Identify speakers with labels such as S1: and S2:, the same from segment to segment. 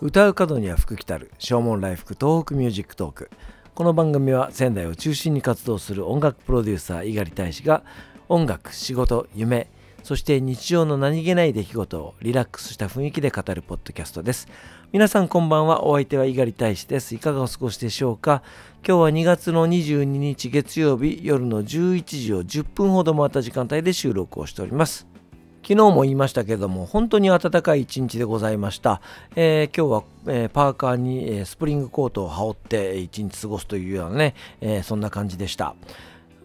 S1: 歌う門には福来たる唱門来福東北ミュージックトーク。この番組は仙台を中心に活動する音楽プロデューサー猪狩大使が音楽仕事夢そして日常の何気ない出来事をリラックスした雰囲気で語るポッドキャストです。皆さんこんばんはお相手は猪狩大使です。いかがお過ごしでしょうか？今日は2月の22日月曜日夜の11時を10分ほど回った時間帯で収録をしております。昨日も言いましたけれども本当に暖かい一日でございました、えー、今日は、えー、パーカーに、え、スプリングコートを羽織って一日過ごすというようなね、えそんな感じでした。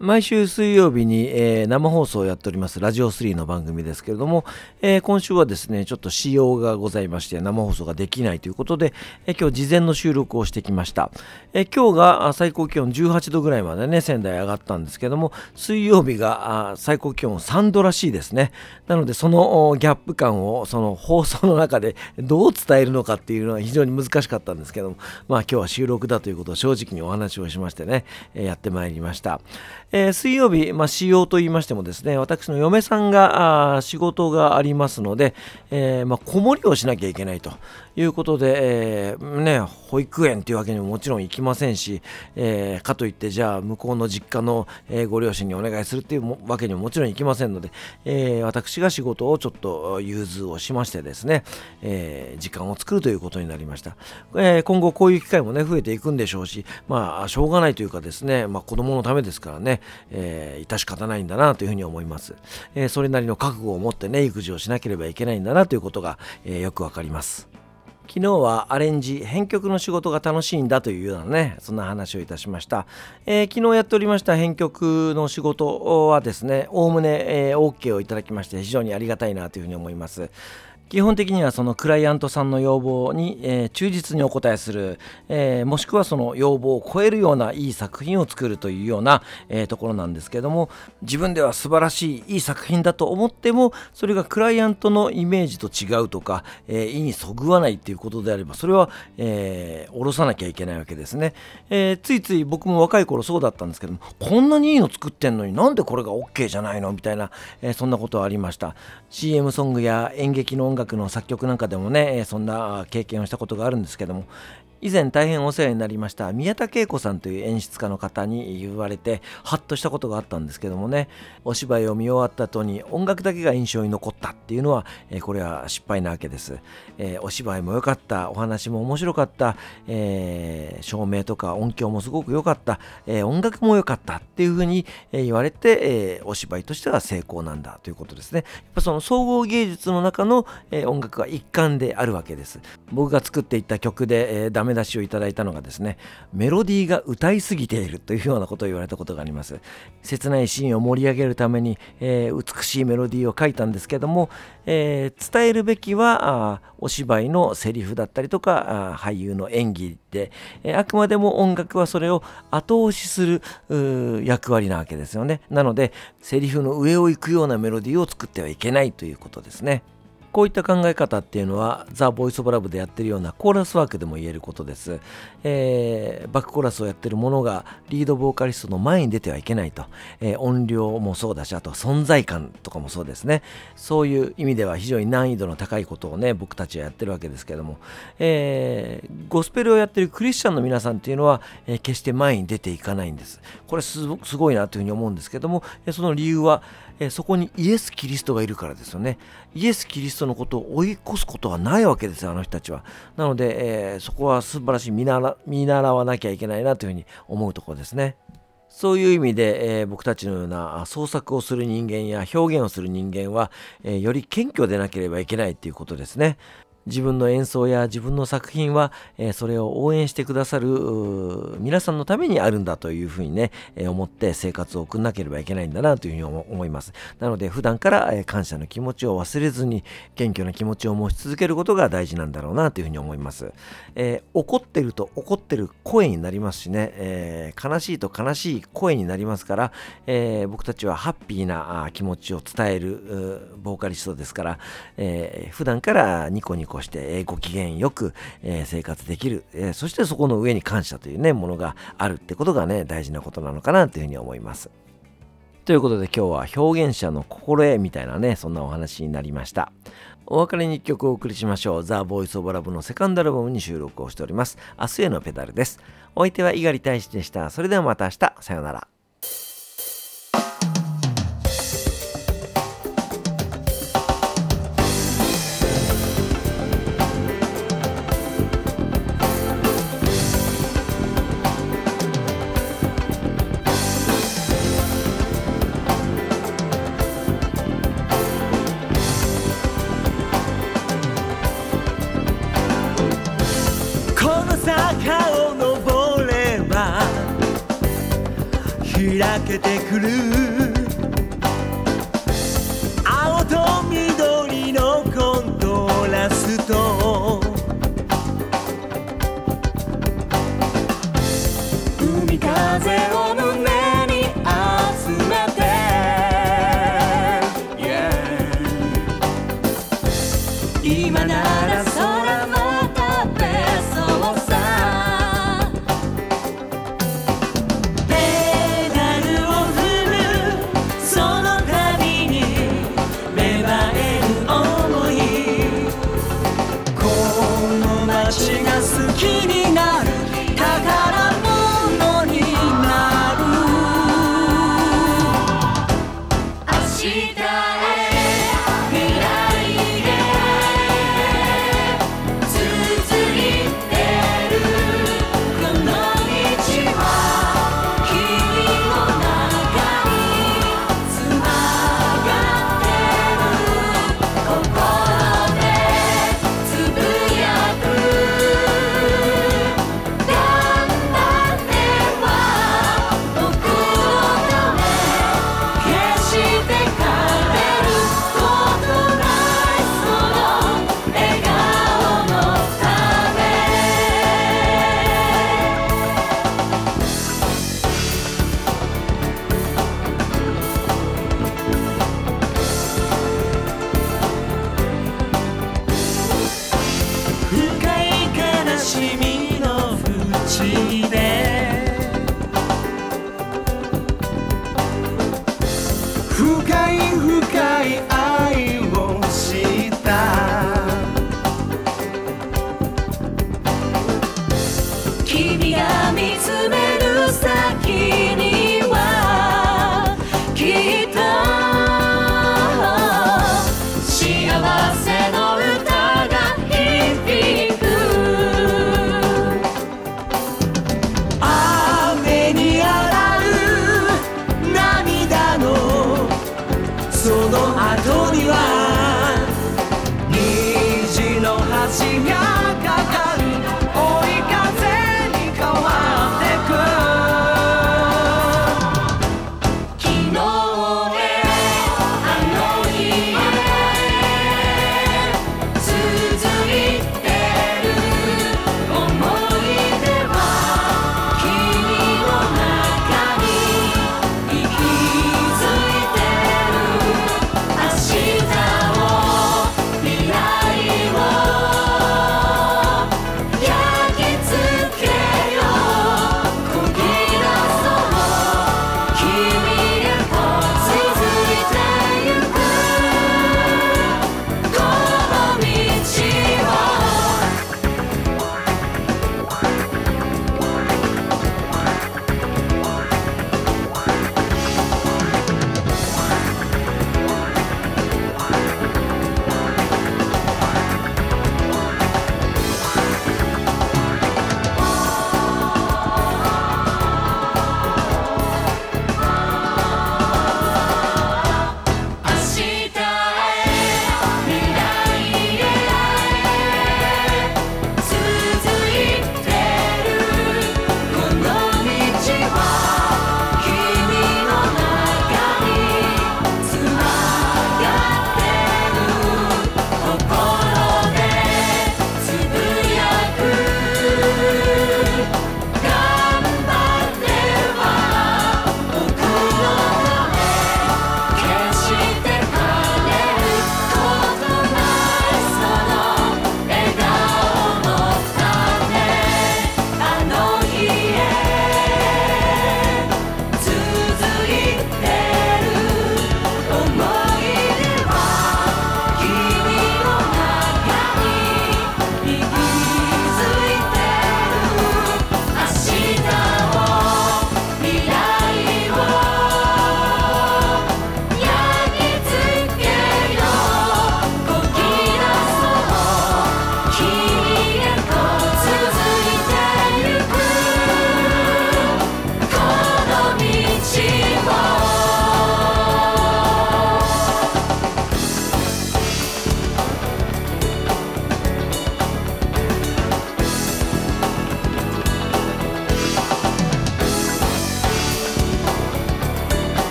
S1: 毎週水曜日に、えー、生放送をやっておりますラジオ3の番組ですけれども、えー、今週はですねちょっと仕様がございまして生放送ができないということで、えー、今日事前の収録をしてきました、え今日が最高気温18度ぐらいまでね仙台上がったんですけども水曜日が最高気温3度らしいですね。なのでそのギャップ感をその放送の中でどう伝えるのかっていうのは非常に難しかったんですけどもまあ今日は収録だということを正直にお話をしましてね、えやってまいりました。えー、水曜日、まあ、仕様と言いましてもですね、私の嫁さんが仕事がありますので、えー、まあ、子守りをしなきゃいけないと。いうことで、えー、ね、保育園というわけにももちろん行きませんし、えかといってじゃあ向こうの実家の、えご両親にお願いするっていうわけにももちろんいきませんので、え私が仕事をちょっと融通をしましてですね、え時間を作るということになりました、え今後こういう機会もね増えていくんでしょうしまあしょうがないというかですね、まあ、子供のためですからね、えー、致し方ないんだなというふうに思います、えー、それなりの覚悟を持ってね育児をしなければいけないんだなということが、えー、よくわかります。昨日はアレンジ編曲の仕事が楽しいんだというようなねそんな話をいたしました、えー、昨日やっておりました編曲の仕事はですねおおむね、えー、OK をいただきまして非常にありがたいなというふうに思います。基本的にはそのクライアントさんの要望に、えー、忠実にお答えする、えー、もしくはその要望を超えるようないい作品を作るというような、えー、ところなんですけども自分では素晴らしいいい作品だと思ってもそれがクライアントのイメージと違うとか、え意にそぐわないっていうことであればそれは、え下ろさなきゃいけないわけですね、えついつい僕も若い頃そうだったんですけどもこんなにいいの作ってんのになんでこれが OK じゃないの？みたいな、えそんなことはありました。CM ソングや演劇の音楽の作曲なんかでもねそんな経験をしたことがあるんですけども以前大変お世話になりました宮田恵子さんという演出家の方に言われてハッとしたことがあったんですけどもねお芝居を見終わった後に音楽だけが印象に残ったっていうのは、えこれは失敗なわけです、えー、お芝居も良かったお話も面白かった、えー、照明とか音響もすごく良かった、えー、音楽も良かったっていうふうに言われて、えお芝居としては成功なんだということですね。やっぱその総合芸術の中の、え音楽は一環であるわけです。僕が作っていった曲で、えー、ダメ出しをいただいたのがですねメロディーが歌いすぎているというようなことを言われたことがあります。切ないシーンを盛り上げるために、えー、美しいメロディーを書いたんですけども、えー、伝えるべきはお芝居のセリフだったりとか俳優の演技で、えー、あくまでも音楽はそれを後押しする役割なわけですよね。なのでセリフの上を行くようなメロディーを作ってはいけないということですね。こういった考え方っていうのはザ・ボイス・オブ・ラブでやってるようなコーラスワークでも言えることです、えー、バックコーラスをやってる者がリードボーカリストの前に出てはいけないと、えー、音量もそうだしあと存在感とかもそうですね。そういう意味では非常に難易度の高いことをね僕たちはやってるわけですけども、えー、ゴスペルをやってるクリスチャンの皆さんっていうのは、え決して前に出ていかないんです。これすごいなというふうに思うんですけどもその理由はえそこにイエス・キリストがいるからですよね。イエス・キリストのことを追い越すことはないわけですよ、あの人たちは。なので、えー、そこは素晴らしい見習見習わなきゃいけないなというふうに思うところですね。そういう意味で、えー、僕たちのような創作をする人間や表現をする人間は、えー、より謙虚でなければいけないっていうことですね。自分の演奏や自分の作品は、え、それを応援してくださる皆さんのためにあるんだというふうにね、え、思って生活を送んなければいけないんだなというふうに思います。なので普段から、え、感謝の気持ちを忘れずに謙虚な気持ちを持ち続けることが大事なんだろうなというふうに思います。え怒ってると怒ってる声になりますしね、え悲しいと悲しい声になりますから、え僕たちはハッピーな気持ちを伝えるボーカリストですから、え普段からニコニコこして、ご機嫌よく、え生活できる、えそしてそこの上に感謝というね、ものがあるってことがね、大事なことなのかなというふうに思います。ということで今日は表現者の心得みたいなね、そんなお話になりました。
S2: お別れに一曲お送りしましょう。ザ・ボイス・オブ・ラブのセカンドアルバムに収録をしております。明日へのペダルです。お相手は猪狩大使でした。それではまた明日。さようなら。開けてくる見つめる先にはきっと幸せの歌が響く雨にあらる涙の
S3: その後には虹の橋が